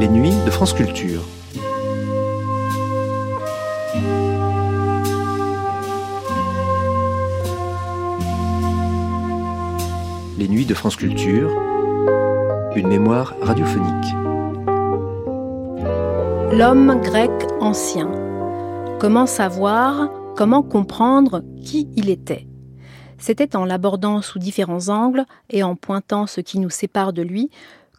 Les nuits de France Culture. Les nuits de France Culture. Une mémoire radiophonique. L'homme grec ancien. Comment savoir, comment comprendre qui il était? C'était en l'abordant sous différents angles et en pointant ce qui nous sépare de lui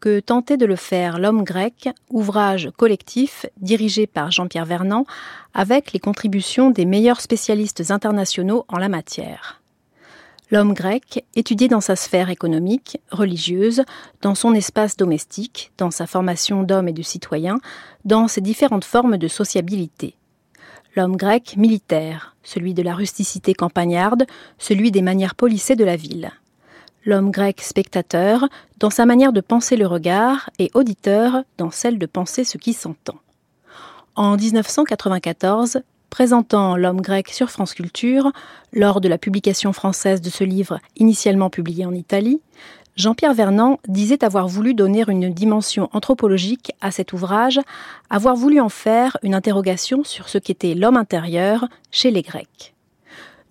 que tentait de le faire L'homme grec, ouvrage collectif dirigé par Jean-Pierre Vernant avec les contributions des meilleurs spécialistes internationaux en la matière. L'homme grec, étudié dans sa sphère économique, religieuse, dans son espace domestique, dans sa formation d'homme et de citoyen, dans ses différentes formes de sociabilité. L'homme grec militaire, celui de la rusticité campagnarde, celui des manières polissées de la ville. L'homme grec spectateur, dans sa manière de penser le regard, et auditeur, dans celle de penser ce qui s'entend. En 1994, présentant l'homme grec sur France Culture, lors de la publication française de ce livre initialement publié en Italie, Jean-Pierre Vernant disait avoir voulu donner une dimension anthropologique à cet ouvrage, avoir voulu en faire une interrogation sur ce qu'était l'homme intérieur chez les Grecs.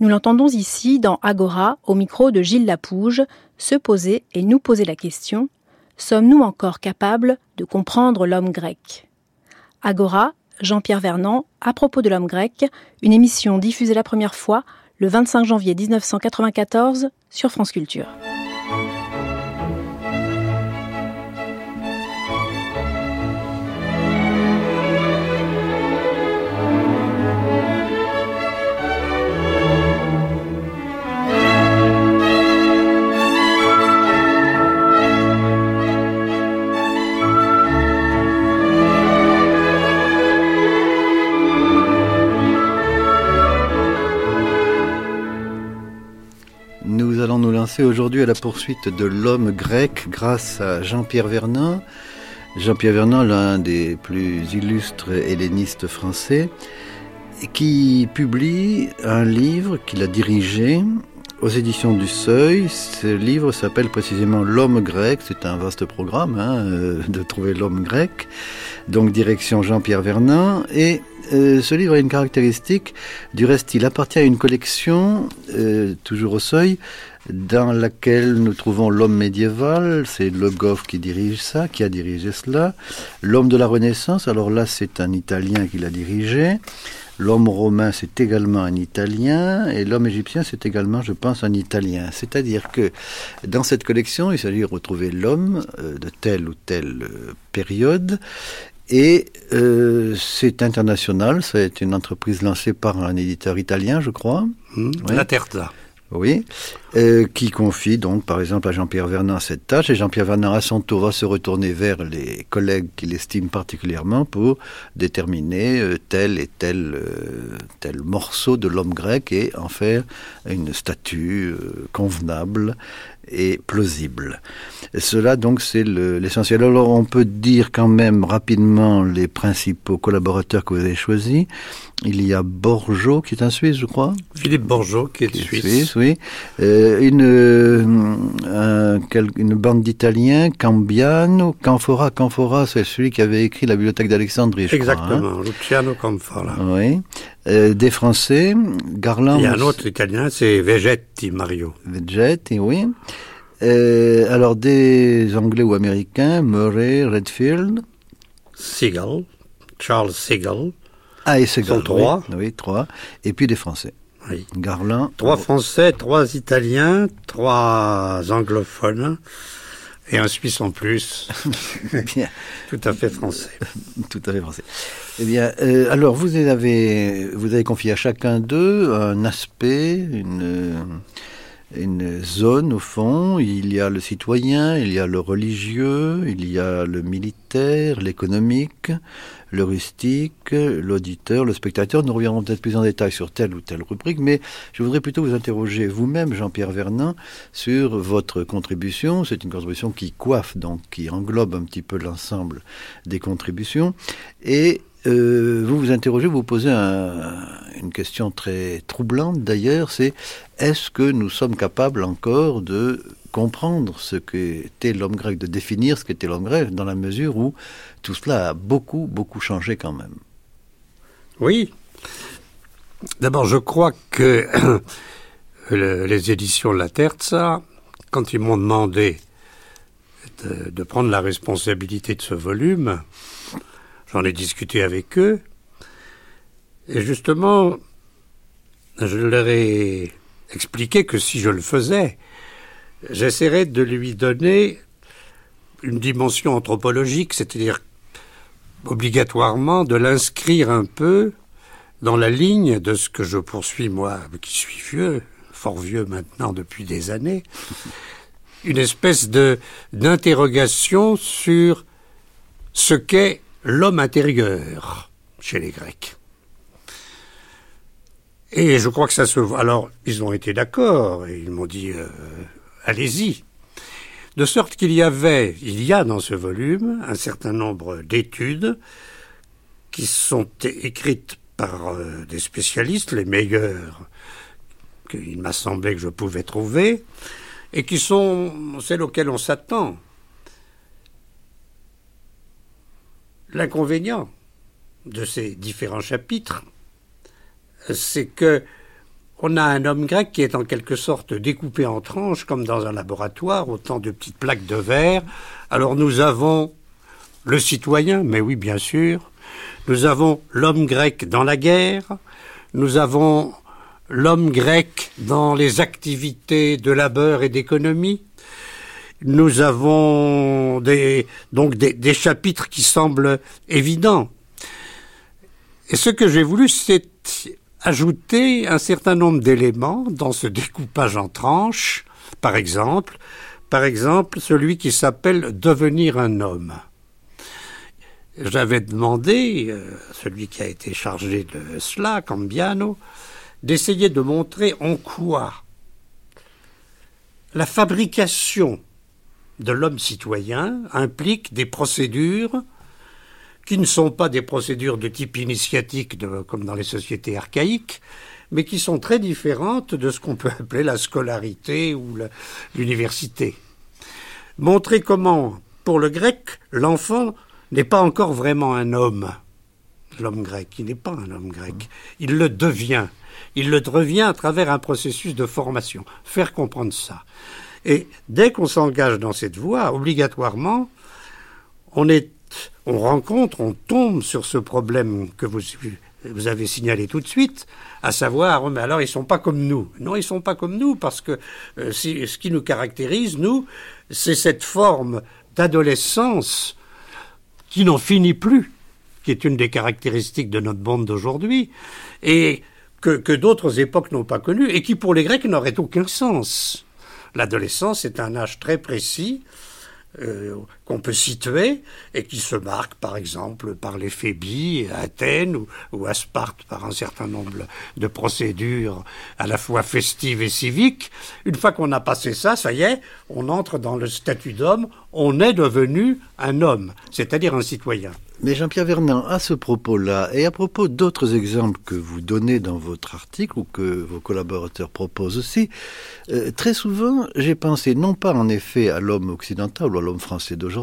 Nous l'entendons ici dans Agora, au micro de Gilles Lapouge, se poser et nous poser la question sommes-nous encore capables de comprendre l'homme grec? Agora Jean-Pierre Vernant, à propos de l'homme grec, une émission diffusée la première fois le 25 janvier 1994 sur France Culture. Aujourd'hui à la poursuite de l'homme grec grâce à Jean-Pierre Vernon. Jean-Pierre Vernon, l'un des plus illustres hellénistes français, qui publie un livre qu'il a dirigé aux éditions du Seuil. Ce livre s'appelle précisément L'homme grec. C'est un vaste programme hein, euh, de trouver l'homme grec. Donc direction Jean-Pierre Vernon. Et euh, ce livre a une caractéristique. Du reste, il appartient à une collection, euh, toujours au Seuil, dans laquelle nous trouvons l'homme médiéval, c'est Le Goff qui dirige ça, qui a dirigé cela. L'homme de la Renaissance, alors là c'est un Italien qui l'a dirigé. L'homme romain, c'est également un Italien, et l'homme égyptien, c'est également, je pense, un Italien. C'est-à-dire que dans cette collection, il s'agit de retrouver l'homme euh, de telle ou telle période, et euh, c'est international, c'est une entreprise lancée par un éditeur italien, je crois. Mmh, La Terza. Oui, euh, qui confie donc par exemple à Jean-Pierre Vernant cette tâche et Jean-Pierre Vernant à son tour va se retourner vers les collègues qu'il estime particulièrement pour déterminer euh, tel et tel euh, tel morceau de l'homme grec et en faire une statue convenable et plausible. Et cela donc c'est l'essentiel. Alors on peut dire quand même rapidement les principaux collaborateurs que vous avez choisis. Il y a Borjo qui est un Suisse, je crois. Philippe Borjo qui est, suisse. oui. Euh, une, euh, une bande d'Italiens, Cambiano, Canfora. Canfora, c'est celui qui avait écrit la bibliothèque d'Alexandrie, je Exactement, crois. Exactement, Luciano Canfora. Oui. Euh, des Français, Garland. Il y a un autre Italien, c'est Vegetti Mario. Vegetti, oui. Euh, alors des Anglais ou Américains, Murray, Redfield. Seagull, Charles Seagull. Ah, et Seagull. Sont trois. Oui, trois. Et puis des Français. Oui. Garland. Trois Français, trois Italiens, trois anglophones et un Suisse en plus. Bien. Tout à fait français. Tout à fait français. Eh bien, euh, alors vous avez vous avez confié à chacun d'eux un aspect, une une zone au fond. Il y a le citoyen, il y a le religieux, il y a le militaire, l'économique, le rustique, l'auditeur, le spectateur. Nous reviendrons peut-être plus en détail sur telle ou telle rubrique, mais je voudrais plutôt vous interroger vous-même, Jean-Pierre Vernin, sur votre contribution. C'est une contribution qui coiffe, donc qui englobe un petit peu l'ensemble des contributions. Et euh, vous vous interrogez, vous posez une question très troublante d'ailleurs, c'est est-ce que nous sommes capables encore de comprendre ce qu'était l'homme grec, de définir ce qu'était l'homme grec, dans la mesure où tout cela a beaucoup, beaucoup changé quand même? Oui. D'abord, je crois que les éditions La Terza, quand ils m'ont demandé de prendre la responsabilité de ce volume, J'en ai discuté avec eux. Et justement, je leur ai expliqué que si je le faisais, j'essaierais de lui donner une dimension anthropologique, c'est-à-dire obligatoirement de l'inscrire un peu dans la ligne de ce que je poursuis moi, qui suis vieux, fort vieux maintenant depuis des années, une espèce de d'interrogation sur ce qu'est l'homme intérieur chez les Grecs. Et je crois que ça se voit. Alors, ils ont été d'accord et ils m'ont dit euh, allez-y. De sorte qu'il y avait, il y a dans ce volume un certain nombre d'études qui sont écrites par euh, des spécialistes, les meilleurs qu'il m'a semblé que je pouvais trouver, et qui sont celles auxquelles on s'attend. L'inconvénient de ces différents chapitres, c'est que on a un homme grec qui est en quelque sorte découpé en tranches, comme dans un laboratoire, autant de petites plaques de verre. Alors nous avons le citoyen, mais oui, bien sûr. Nous avons l'homme grec dans la guerre. Nous avons l'homme grec dans les activités de labeur et d'économie nous avons des, donc des, chapitres qui semblent évidents. Et ce que j'ai voulu, c'est ajouter un certain nombre d'éléments dans ce découpage en tranches. Par exemple, par exemple, celui qui s'appelle devenir un homme. J'avais demandé, euh, celui qui a été chargé de cela, Cambiano, d'essayer de montrer en quoi la fabrication de l'homme citoyen implique des procédures qui ne sont pas des procédures de type initiatique comme dans les sociétés archaïques, mais qui sont très différentes de ce qu'on peut appeler la scolarité ou l'université. Montrer comment, pour le grec, l'enfant n'est pas encore vraiment un homme. L'homme grec, il n'est pas un homme grec. Il le devient. Il le devient à travers un processus de formation. Faire comprendre ça. Et dès qu'on s'engage dans cette voie, obligatoirement, on rencontre, on tombe sur ce problème que vous, avez signalé tout de suite, à savoir, mais alors ils sont pas comme nous. Non, ils sont pas comme nous parce que euh, ce qui nous caractérise, nous, c'est cette forme d'adolescence qui n'en finit plus, qui est une des caractéristiques de notre bande d'aujourd'hui, et que, que d'autres époques n'ont pas connue, et qui pour les Grecs n'aurait aucun sens. L'adolescence est un âge très précis euh, qu'on peut situer et qui se marque par exemple par les phébies à Athènes ou, à Sparte par un certain nombre de procédures à la fois festives et civiques. Une fois qu'on a passé ça, ça y est, on entre dans le statut d'homme, on est devenu un homme, c'est-à-dire un citoyen. Mais Jean-Pierre Vernon, à ce propos-là, et à propos d'autres exemples que vous donnez dans votre article ou que vos collaborateurs proposent aussi, euh, très souvent, j'ai pensé non pas en effet à l'homme occidental ou à l'homme français d'aujourd'hui,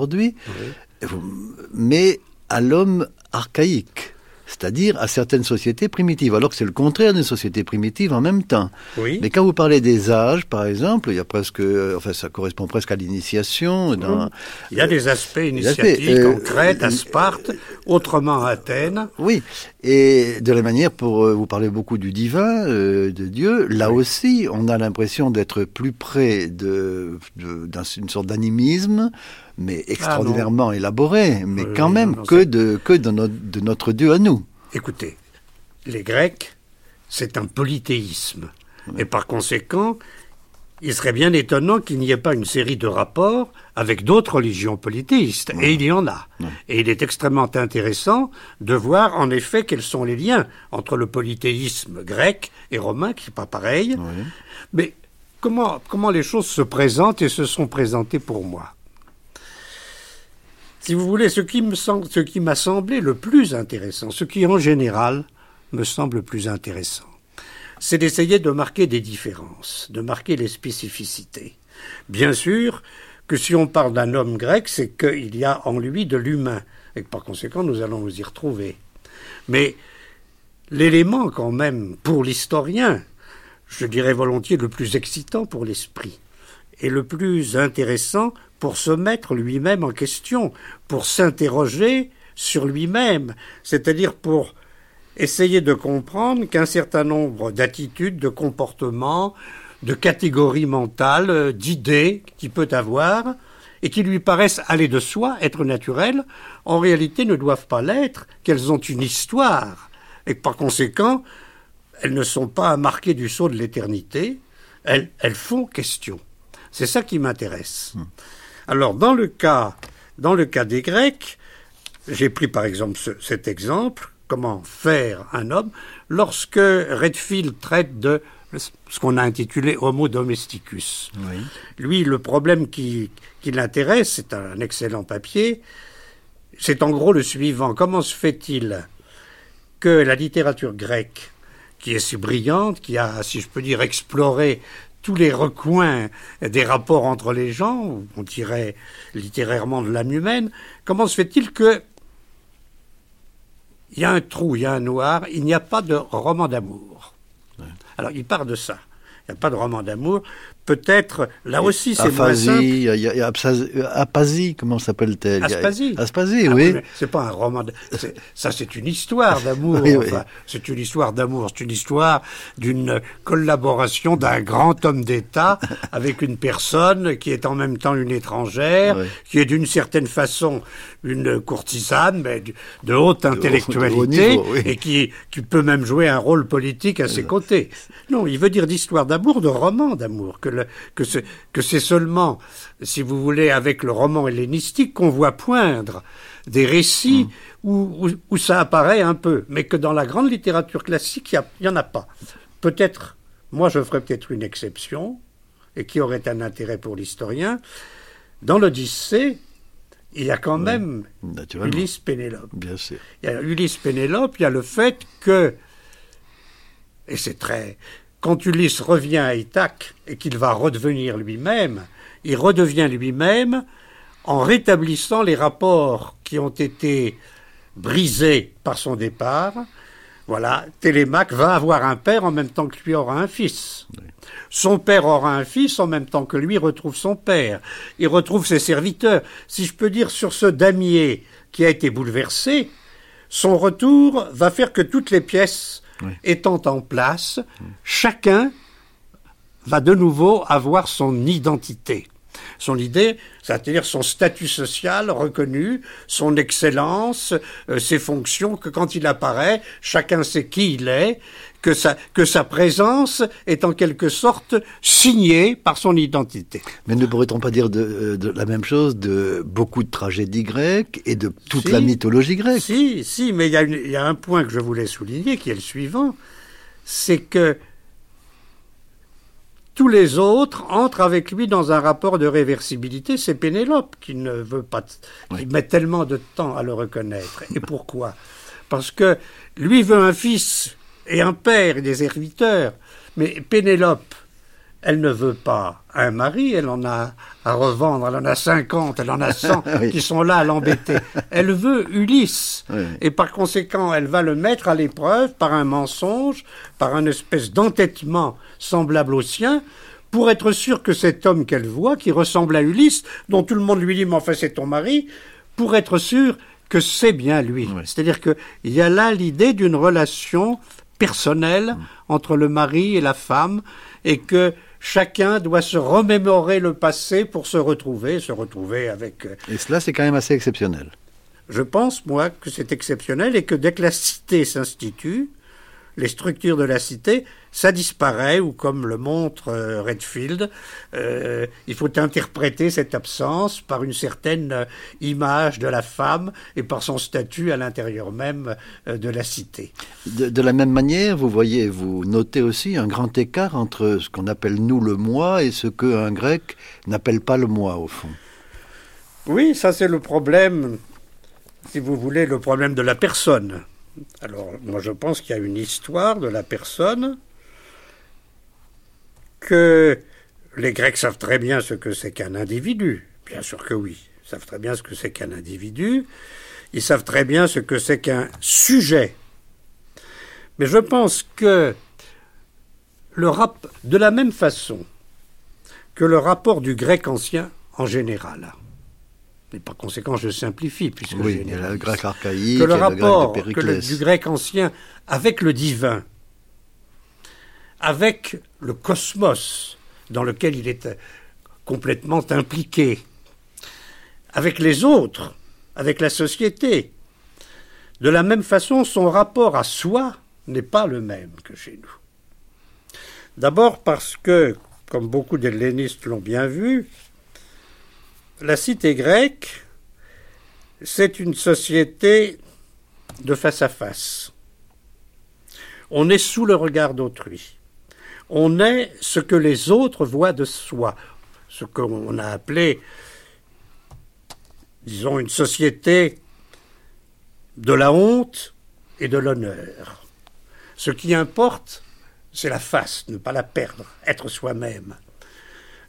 mais à l'homme archaïque c'est-à-dire à certaines sociétés primitives, alors que c'est le contraire d'une société primitive en même temps. Oui. Mais quand vous parlez des âges, par exemple, il y a presque, euh, enfin, ça correspond presque à l'initiation. Il y a des aspects initiatiques euh, en Crète, à Sparte, autrement à Athènes. Oui, et de la manière, pour euh, vous parler beaucoup du divin, de Dieu, là aussi, on a l'impression d'être plus près de, d'une sorte d'animisme mais ah extraordinairement élaboré, mais quand même que, de, que de, notre, de notre Dieu à nous. Écoutez, les Grecs, c'est un polythéisme. Et par conséquent, il serait bien étonnant qu'il n'y ait pas une série de rapports avec d'autres religions polythéistes. Et il y en a. Et il est extrêmement intéressant de voir en effet quels sont les liens entre le polythéisme grec et romain, qui n'est pas pareil. Mais comment, comment les choses se présentent et se sont présentées pour moi? Si vous voulez, ce qui, m'a semblé le plus intéressant, ce qui en général me semble le plus intéressant, c'est d'essayer de marquer des différences, de marquer les spécificités. Bien sûr que si on parle d'un homme grec, c'est qu'il y a en lui de l'humain, et que par conséquent nous allons nous y retrouver. Mais l'élément quand même pour l'historien, je dirais volontiers le plus excitant pour l'esprit, et le plus intéressant pour se mettre lui-même en question, pour s'interroger sur lui-même, c'est-à-dire pour essayer de comprendre qu'un certain nombre d'attitudes, de comportements, de catégories mentales, d'idées qu'il peut avoir, et qui lui paraissent aller de soi, être naturelles, en réalité ne doivent pas l'être, qu'elles ont une histoire, et que par conséquent, elles ne sont pas marquées du sceau de l'éternité, elles, font question. C'est ça qui m'intéresse. Hmm. Alors, dans le cas, dans le cas des Grecs, j'ai pris par exemple cet exemple, comment faire un homme, lorsque Redfield traite de ce qu'on a intitulé Homo domesticus. Lui, le problème qui, qui l'intéresse, c'est un excellent papier, c'est en gros le suivant. Comment se fait-il que la littérature grecque, qui est si brillante, qui a, si je peux dire, exploré tous les recoins des rapports entre les gens, on dirait littérairement de l'âme humaine, comment se fait-il que il y a un trou, il y a un noir, il n'y a pas de roman d'amour. Alors il part de ça. Il n'y a pas de roman d'amour. Peut-être, là aussi, c'est moins simple. Apasie, comment s'appelle-t-elle? Aspasie. Aspasie, ah oui. c'est pas un roman. Ça, c'est une histoire d'amour. c'est une histoire d'amour. C'est une histoire d'une collaboration d'un grand homme d'État avec une personne qui est en même temps une étrangère, qui est d'une certaine façon une courtisane, mais de haute intellectualité, et qui, qui peut même jouer un rôle politique à ses côtés. Non, il veut dire d'histoire d'amour, de roman d'amour, que que c'est seulement, si vous voulez, avec le roman hellénistique qu'on voit poindre des récits mm. où, ça apparaît un peu, mais que dans la grande littérature classique, il n'y en a pas. Peut-être, moi je ferais peut-être une exception, et qui aurait un intérêt pour l'historien. Dans l'Odyssée, il y a quand même Ulysse Pénélope. Bien sûr. Il y a Ulysse Pénélope, il y a le fait que, et c'est très, quand Ulysse revient à Ithaque et qu'il va redevenir lui-même, il redevient lui-même en rétablissant les rapports qui ont été brisés par son départ. Voilà, Télémaque va avoir un père en même temps que lui aura un fils. Son père aura un fils en même temps que lui retrouve son père. Il retrouve ses serviteurs. Si je peux dire sur ce damier qui a été bouleversé, son retour va faire que toutes les pièces étant en place, chacun va de nouveau avoir son identité. Son idée, c'est-à-dire son statut social reconnu, son excellence, euh, ses fonctions, que quand il apparaît, chacun sait qui il est, que sa, que sa présence est en quelque sorte signée par son identité. Mais ne pourrait-on pas dire de, euh, la même chose de beaucoup de tragédies grecques et de toute la mythologie grecque? Si, si, mais il y, y, a un point que je voulais souligner qui est le suivant, c'est que tous les autres entrent avec lui dans un rapport de réversibilité. C'est Pénélope qui ne veut pas, qui met tellement de temps à le reconnaître. Et pourquoi? Parce que lui veut un fils et un père et des serviteurs. Mais Pénélope, elle ne veut pas un mari, elle en a à revendre, elle en a 50, elle en a 100 qui sont là à l'embêter. Elle veut Ulysse. Et par conséquent, elle va le mettre à l'épreuve par un mensonge, par un espèce d'entêtement semblable au sien, pour être sûr que cet homme qu'elle voit, qui ressemble à Ulysse, dont tout le monde lui dit, mais enfin c'est ton mari, pour être sûr que c'est bien lui. C'est-à-dire qu'il y a là l'idée d'une relation personnelle mm. entre le mari et la femme, et que chacun doit se remémorer le passé pour se retrouver, se retrouver avec... Euh, et cela, c'est quand même assez exceptionnel. Je pense, moi, que c'est exceptionnel et que dès que la cité s'institue, les structures de la cité, ça disparaît, ou comme le montre euh, Redfield, euh, il faut interpréter cette absence par une certaine euh, image de la femme et par son statut à l'intérieur même de la cité. De, la même manière, vous voyez, vous notez aussi un grand écart entre ce qu'on appelle nous le moi et ce qu'un grec n'appelle pas le moi, au fond. Oui, ça c'est le problème, si vous voulez, le problème de la personne. Alors, moi je pense qu'il y a une histoire de la personne que les Grecs savent très bien ce que c'est qu'un individu. Bien sûr que oui. Ils savent très bien ce que c'est qu'un individu. Ils savent très bien ce que c'est qu'un sujet. Mais je pense que le rap, de la même façon que le rapport du grec ancien en général, et par conséquent je simplifie puisque oui, il y a le grec archaïque, que le rapport du grec ancien avec le divin avec le cosmos dans lequel il est complètement impliqué, avec les autres, avec la société. De la même façon, son rapport à soi n'est pas le même que chez nous. D'abord parce que, comme beaucoup d'hellénistes l'ont bien vu, la cité grecque, c'est une société de face à face. On est sous le regard d'autrui on est ce que les autres voient de soi, ce qu'on a appelé, disons, une société de la honte et de l'honneur. Ce qui importe, c'est la face, ne pas la perdre, être soi-même.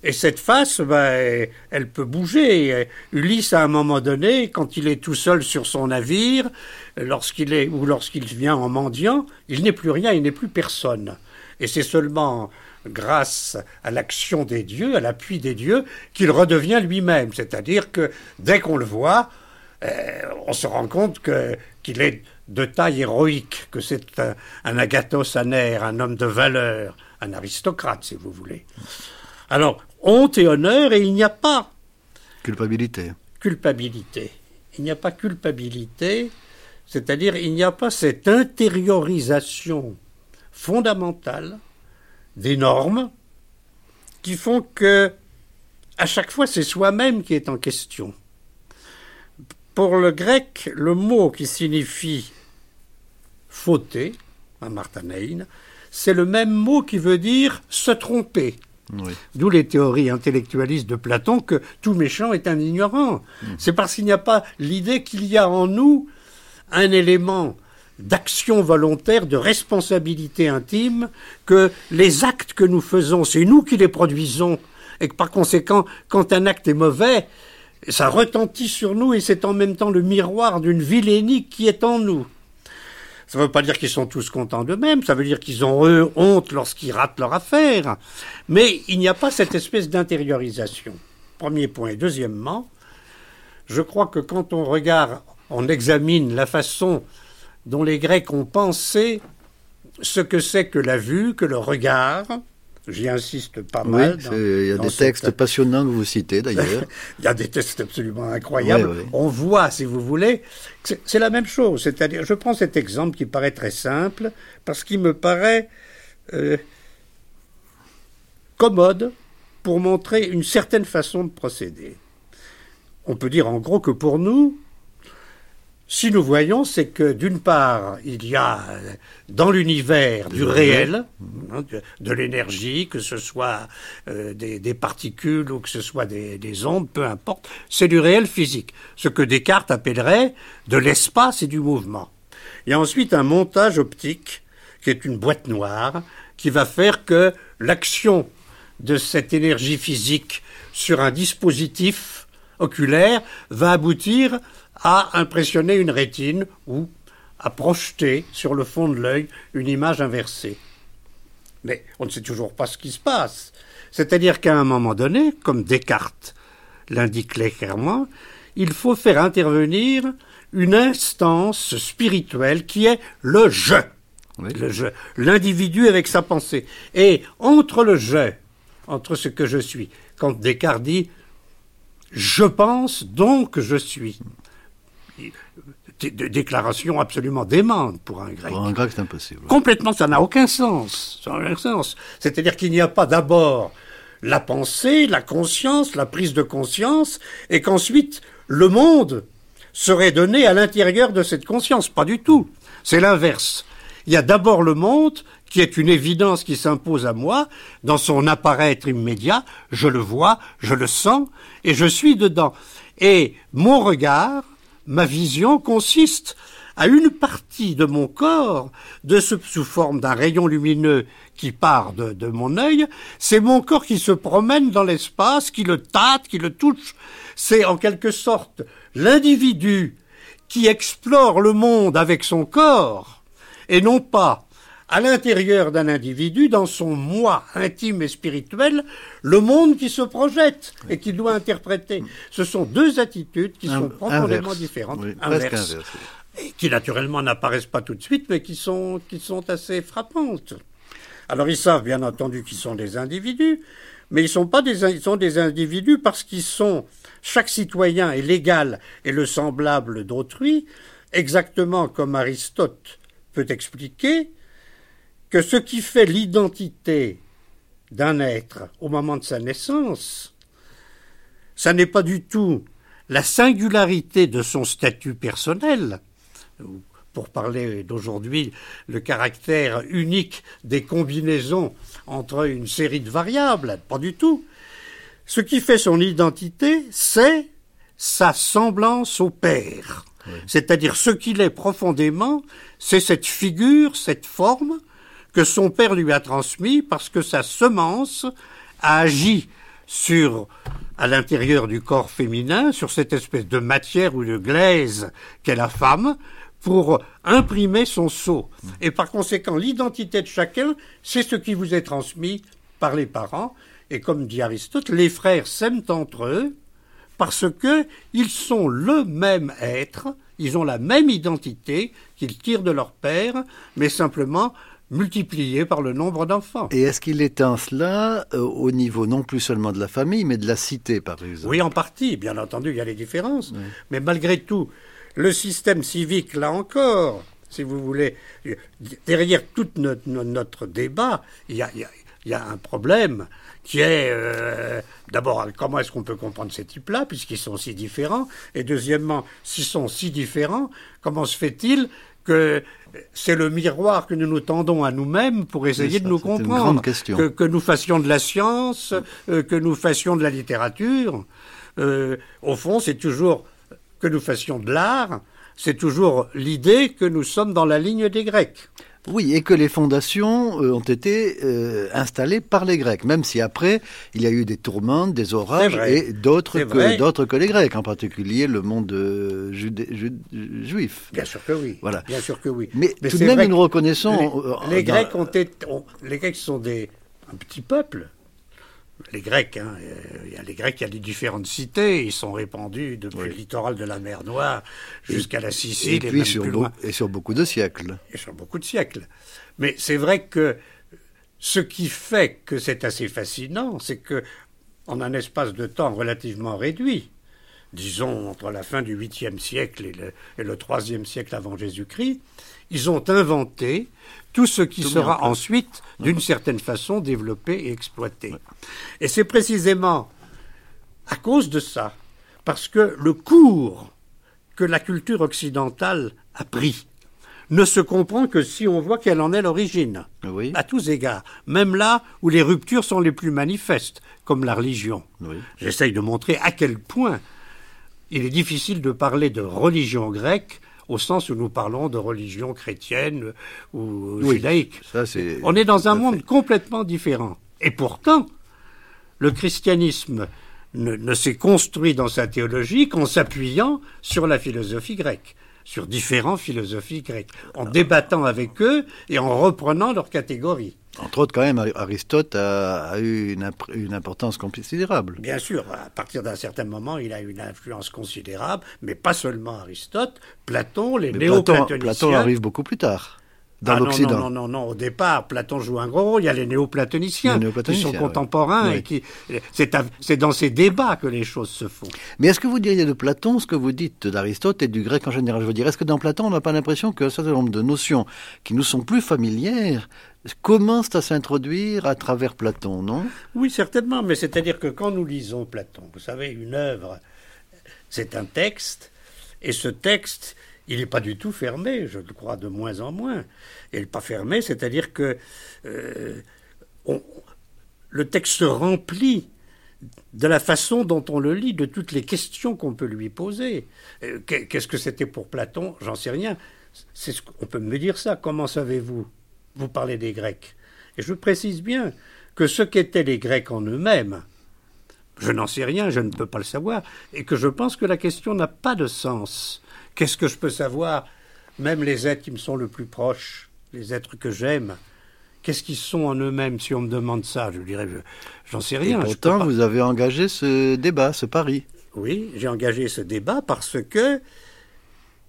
Et cette face, ben, elle peut bouger. Ulysse, à un moment donné, quand il est tout seul sur son navire, lorsqu'il est ou lorsqu'il vient en mendiant, il n'est plus rien, il n'est plus personne. Et c'est seulement grâce à l'action des dieux, à l'appui des dieux, qu'il redevient lui-même. C'est-à-dire que dès qu'on le voit, euh, on se rend compte qu'il est de taille héroïque, que c'est un, un agathos aner, un homme de valeur, un aristocrate, si vous voulez. Alors, honte et honneur, et il n'y a pas. Culpabilité. Culpabilité. Il n'y a pas culpabilité, c'est-à-dire il n'y a pas cette intériorisation fondamentales, des normes, qui font que, à chaque fois, c'est soi-même qui est en question. Pour le grec, le mot qui signifie fauter, à Martanein, c'est le même mot qui veut dire se tromper. D'où les théories intellectualistes de Platon que tout méchant est un ignorant. Mmh. C'est parce qu'il n'y a pas l'idée qu'il y a en nous un élément d'action volontaire, de responsabilité intime, que les actes que nous faisons, c'est nous qui les produisons, et que par conséquent, quand un acte est mauvais, ça retentit sur nous et c'est en même temps le miroir d'une vilainie qui est en nous. Ça ne veut pas dire qu'ils sont tous contents d'eux-mêmes, ça veut dire qu'ils ont eux honte lorsqu'ils ratent leur affaire. Mais il n'y a pas cette espèce d'intériorisation. Premier point. Deuxièmement, je crois que quand on regarde, on examine la façon dont les Grecs ont pensé ce que c'est que la vue, que le regard. J'y insiste pas mal. il y a des textes passionnants que vous citez d'ailleurs. il y a des textes absolument incroyables. On voit, si vous voulez, c'est la même chose. C'est-à-dire, je prends cet exemple qui paraît très simple parce qu'il me paraît euh, commode pour montrer une certaine façon de procéder. On peut dire en gros que pour nous, si nous voyons, c'est que d'une part, il y a dans l'univers du réel, hein, de, l'énergie, que ce soit euh, des, particules ou que ce soit des, des ondes, peu importe, c'est du réel physique. Ce que Descartes appellerait de l'espace et du mouvement. Il y a ensuite un montage optique, qui est une boîte noire, qui va faire que l'action de cette énergie physique sur un dispositif oculaire va aboutir à impressionner une rétine ou à projeter sur le fond de l'œil une image inversée. Mais on ne sait toujours pas ce qui se passe. C'est-à-dire qu'à un moment donné, comme Descartes l'indique clairement, il faut faire intervenir une instance spirituelle qui est le je. Le je. L'individu avec sa pensée. Et entre le je, entre ce que je suis, quand Descartes dit je pense donc je suis, déclaration absolument démente pour un grec. Pour un grec, c'est impossible. Complètement, ça n'a aucun sens. Ça n'a aucun sens. C'est-à-dire qu'il n'y a pas d'abord la pensée, la conscience, la prise de conscience, et qu'ensuite le monde serait donné à l'intérieur de cette conscience. Pas du tout. C'est l'inverse. Il y a d'abord le monde qui est une évidence qui s'impose à moi dans son apparaître immédiat. Je le vois, je le sens, et je suis dedans. Et mon regard, ma vision consiste à une partie de mon corps, de ce, sous forme d'un rayon lumineux qui part de, de mon œil, c'est mon corps qui se promène dans l'espace, qui le tâte, qui le touche. C'est en quelque sorte l'individu qui explore le monde avec son corps, et non pas à l'intérieur d'un individu, dans son moi intime et spirituel, le monde qui se projette et qui doit interpréter. Ce sont deux attitudes qui sont profondément différentes, inverses, et qui naturellement n'apparaissent pas tout de suite, mais qui sont, qui sont assez frappantes. Alors ils savent bien entendu qu'ils sont des individus, mais ils sont pas des, ils sont des individus parce qu'ils sont, chaque citoyen est l'égal et le semblable d'autrui, exactement comme Aristote peut expliquer que ce qui fait l'identité d'un être au moment de sa naissance, ça n'est pas du tout la singularité de son statut personnel, pour parler d'aujourd'hui, le caractère unique des combinaisons entre une série de variables, pas du tout. Ce qui fait son identité, c'est sa semblance au Père. C'est-à-dire ce qu'il est profondément, c'est cette figure, cette forme, que son père lui a transmis parce que sa semence a agi sur, à l'intérieur du corps féminin, sur cette espèce de matière ou de glaise qu'est la femme, pour imprimer son sceau. Et par conséquent, l'identité de chacun, c'est ce qui vous est transmis par les parents. Et comme dit Aristote, les frères s'aiment entre eux parce que ils sont le même être, ils ont la même identité qu'ils tirent de leur père, mais simplement multiplié par le nombre d'enfants. Et est-ce qu'il éteint cela euh, au niveau non plus seulement de la famille, mais de la cité, par exemple? Oui, en partie. Bien entendu, il y a des différences. Mais malgré tout, le système civique, là encore, si vous voulez, derrière tout notre, débat, il y, a, un problème qui est euh, d'abord comment est-ce qu'on peut comprendre ces types-là, puisqu'ils sont si différents, et deuxièmement, s'ils sont si différents, comment se fait-il que c'est le miroir que nous nous tendons à nous-mêmes pour essayer de nous comprendre. Que, que, nous fassions de la science, euh, que nous fassions de la littérature. Euh, au fond, c'est toujours que nous fassions de l'art, c'est toujours l'idée que nous sommes dans la ligne des Grecs. Oui, et que les fondations euh, ont été euh, installées par les Grecs, même si après il y a eu des tourmentes, des orages et d'autres que d'autres que les Grecs, en particulier le monde euh, juif. Bien sûr que oui. Voilà. Bien sûr que oui. Mais, tout de même une reconnaissance. Les, Grecs ont été, les Grecs sont des un petit peuple les Grecs, hein, il y a les Grecs, il y a les différentes cités, ils sont répandus depuis le littoral de la mer Noire jusqu'à la Sicile et, sur et sur beaucoup de siècles. Et sur beaucoup de siècles. Mais c'est vrai que ce qui fait que c'est assez fascinant, c'est que en un espace de temps relativement réduit, disons entre la fin du 8e siècle et le, et le 3e siècle avant Jésus-Christ, ils ont inventé tout ce qui sera ensuite, d'une certaine façon, développé et exploité. Et c'est précisément à cause de ça, parce que le cours que la culture occidentale a pris ne se comprend que si on voit quelle en est l'origine, à tous égards, même là où les ruptures sont les plus manifestes, comme la religion. J'essaye de montrer à quel point il est difficile de parler de religion grecque au sens où nous parlons de religion chrétienne ou judaïque. On est dans un monde complètement différent. Et pourtant, le christianisme ne, s'est construit dans sa théologie qu'en s'appuyant sur la philosophie grecque sur différentes philosophies grecques, en débattant avec eux et en reprenant leurs catégories. Entre autres, quand même, Aristote a, eu une, importance considérable. Bien sûr, à partir d'un certain moment, il a eu une influence considérable, mais pas seulement Aristote, Platon, les néo-platoniciens. Platon, Platon arrive beaucoup plus tard. Dans ah l'Occident. Non, non, non, non, au départ, Platon joue un gros rôle. Il y a les néoplatoniciens, qui sont contemporains et qui. C'est dans ces débats que les choses se font. Mais est-ce que vous diriez de Platon ce que vous dites d'Aristote et du grec en général? Je veux dire, est-ce que dans Platon, on n'a pas l'impression qu'un certain nombre de notions qui nous sont plus familières commencent à s'introduire à travers Platon, non? Oui, certainement, mais c'est-à-dire que quand nous lisons Platon, vous savez, une œuvre, c'est un texte, et ce texte, il n'est pas du tout fermé, je le crois de moins en moins. Il n'est pas fermé, c'est-à-dire que euh, le texte se remplit de la façon dont on le lit, de toutes les questions qu'on peut lui poser. Euh, qu'est-ce que c'était pour Platon? J'en sais rien. on peut me dire ça. Comment savez-vous? Vous parlez des Grecs. Et je précise bien que ce qu'étaient les Grecs en eux-mêmes, je n'en sais rien, je ne peux pas le savoir, et que je pense que la question n'a pas de sens. Qu'est-ce que je peux savoir? Même les êtres qui me sont le plus proches, les êtres que j'aime, qu'est-ce qu'ils sont en eux-mêmes si on me demande ça? Je dirais, j'en sais rien. Et pourtant, vous avez engagé ce débat, ce pari. Oui, j'ai engagé ce débat parce que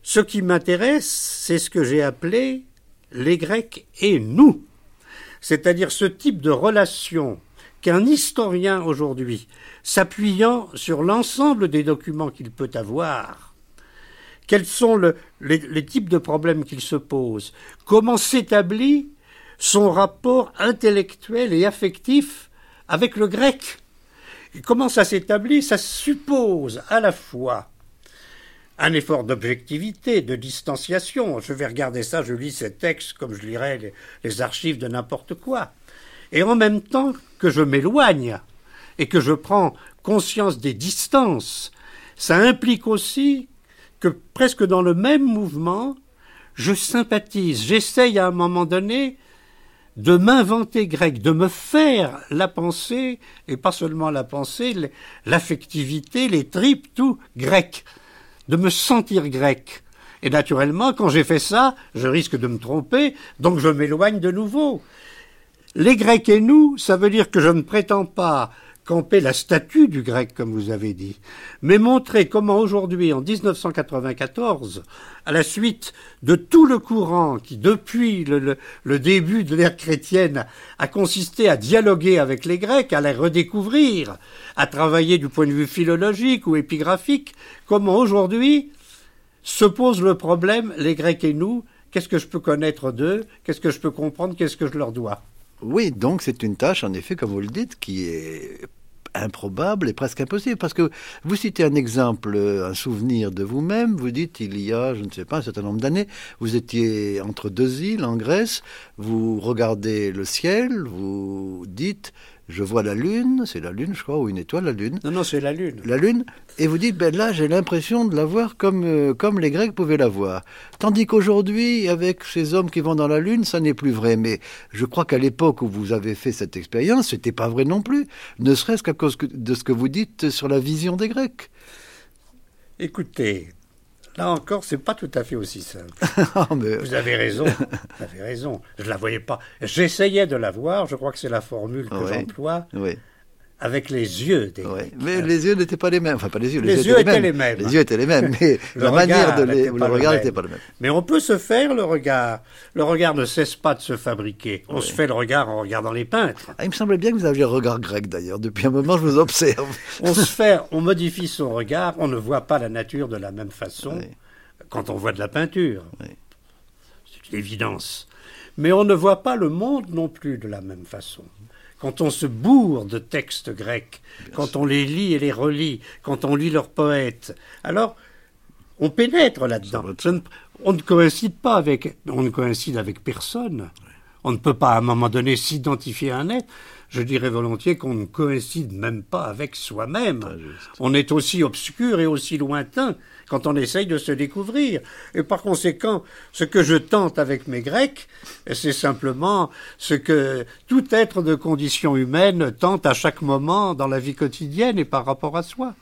ce qui m'intéresse, c'est ce que j'ai appelé les Grecs et nous. C'est-à-dire ce type de relation qu'un historien aujourd'hui, s'appuyant sur l'ensemble des documents qu'il peut avoir, quels sont les, types de problèmes qu'il se pose, comment s'établit son rapport intellectuel et affectif avec le grec. comment ça s'établit Ça suppose à la fois un effort d'objectivité, de distanciation. Je vais regarder ça, je lis ces textes comme je lirais les archives de n'importe quoi et en même temps que je m'éloigne et que je prends conscience des distances, ça implique aussi que presque dans le même mouvement, je sympathise, j'essaye à un moment donné de m'inventer grec, de me faire la pensée, et pas seulement la pensée, l'affectivité, les tripes, tout grec, de me sentir grec. Et naturellement, quand j'ai fait ça, je risque de me tromper, donc je m'éloigne de nouveau. Les Grecs et nous, ça veut dire que je ne prétends pas camper la statue du grec, comme vous avez dit, mais montrer comment aujourd'hui, en 1994, à la suite de tout le courant qui, depuis le, début de l'ère chrétienne, a consisté à dialoguer avec les Grecs, à les redécouvrir, à travailler du point de vue philologique ou épigraphique, comment aujourd'hui se pose le problème, les Grecs et nous, qu'est-ce que je peux connaître d'eux, qu'est-ce que je peux comprendre, qu'est-ce que je leur dois. Oui, donc c'est une tâche, en effet, comme vous le dites, qui est improbable et presque impossible. Parce que vous citez un exemple, un souvenir de vous-même, vous dites il y a, je ne sais pas, un certain nombre d'années, vous étiez entre deux îles en Grèce, vous regardez le ciel, vous dites je vois la Lune, c'est la Lune, je crois, ou une étoile, la Lune. Non, non, c'est la Lune. La Lune, et vous dites, ben là, j'ai l'impression de la voir comme, euh, comme les Grecs pouvaient la voir. Tandis qu'aujourd'hui, avec ces hommes qui vont dans la Lune, ça n'est plus vrai. Mais je crois qu'à l'époque où vous avez fait cette expérience, c'était pas vrai non plus, ne serait-ce qu'à cause de ce que vous dites sur la vision des Grecs. Écoutez, Là encore, c'est pas tout à fait aussi simple. Vous avez raison. Vous avez raison. Je la voyais pas. J'essayais de la voir. Je crois que c'est la formule que j'emploie. Oui avec les yeux des Mais les yeux n'étaient pas les mêmes. Enfin, pas les yeux. Les, yeux, étaient, les mêmes. Les yeux étaient les mêmes, mais la manière de les, le regard n'était pas le même. Mais on peut se faire le regard. Le regard ne cesse pas de se fabriquer. On se fait le regard en regardant les peintres. Ah, il me semblait bien que vous aviez un regard grec d'ailleurs. Depuis un moment, je vous observe. on se fait, on modifie son regard. On ne voit pas la nature de la même façon quand on voit de la peinture. C'est une évidence. Mais on ne voit pas le monde non plus de la même façon quand on se bourre de textes grecs, quand on les lit et les relit, quand on lit leurs poètes, alors on pénètre là-dedans. On ne coïncide pas avec, on ne coïncide avec personne. On ne peut pas à un moment donné s'identifier à un être. Je dirais volontiers qu'on ne coïncide même pas avec soi-même. On est aussi obscur et aussi lointain quand on essaye de se découvrir. Et par conséquent, ce que je tente avec mes Grecs, c'est simplement ce que tout être de condition humaine tente à chaque moment dans la vie quotidienne et par rapport à soi.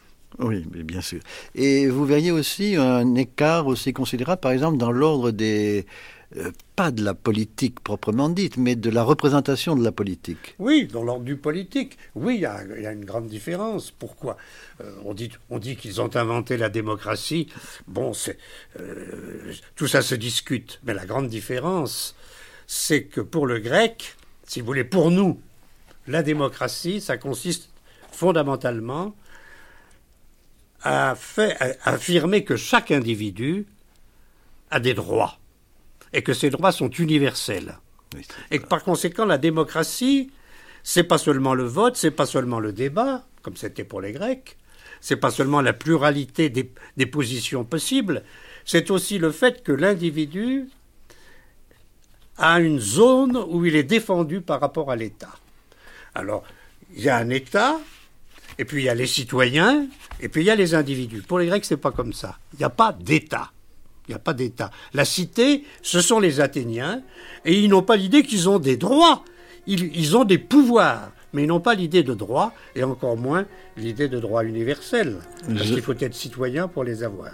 Oui, bien sûr. Et vous verriez aussi un écart aussi considérable, par exemple, dans l'ordre des, euh, pas de la politique proprement dite, mais de la représentation de la politique. Oui, dans l'ordre du politique. Oui, il y, a une grande différence. Pourquoi? Euh, On dit, qu'ils ont inventé la démocratie. Bon, euh, tout ça se discute. Mais la grande différence, c'est que pour le grec, si vous voulez, pour nous, la démocratie, ça consiste fondamentalement à, affirmer que chaque individu a des droits et que ces droits sont universels. et que par conséquent, la démocratie, c'est pas seulement le vote, c'est pas seulement le débat, comme c'était pour les Grecs, c'est pas seulement la pluralité des, des positions possibles, c'est aussi le fait que l'individu a une zone où il est défendu par rapport à l'État. Alors, il y a un État, et puis il y a les citoyens, et puis il y a les individus. Pour les Grecs, c'est pas comme ça. Il n'y a pas d'État. Il n'y a pas d'État. La cité, ce sont les Athéniens, et ils n'ont pas l'idée qu'ils ont des droits. Ils, ont des pouvoirs, mais ils n'ont pas l'idée de droit, et encore moins l'idée de droit universel. Parce qu'il faut être citoyen pour les avoir.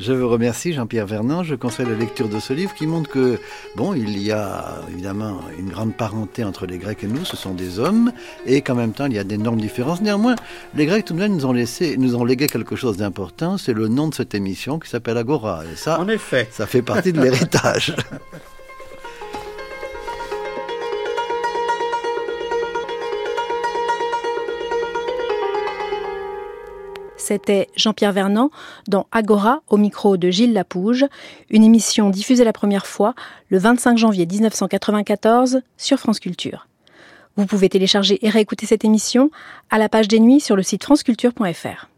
Je vous remercie, Jean-Pierre Vernant. Je conseille la lecture de ce livre qui montre que, bon, il y a évidemment une grande parenté entre les Grecs et nous, ce sont des hommes, et qu'en même temps, il y a d'énormes différences. Néanmoins, les Grecs, tout de même, nous ont laissé, nous ont légué quelque chose d'important, c'est le nom de cette émission qui s'appelle Agora. Et ça, en effet, ça fait partie de l'héritage. C'était Jean-Pierre Vernant dans Agora au micro de Gilles Lapouge, une émission diffusée la première fois le 25 janvier 1994 sur France Culture. Vous pouvez télécharger et réécouter cette émission à la page des nuits sur le site franceculture.fr.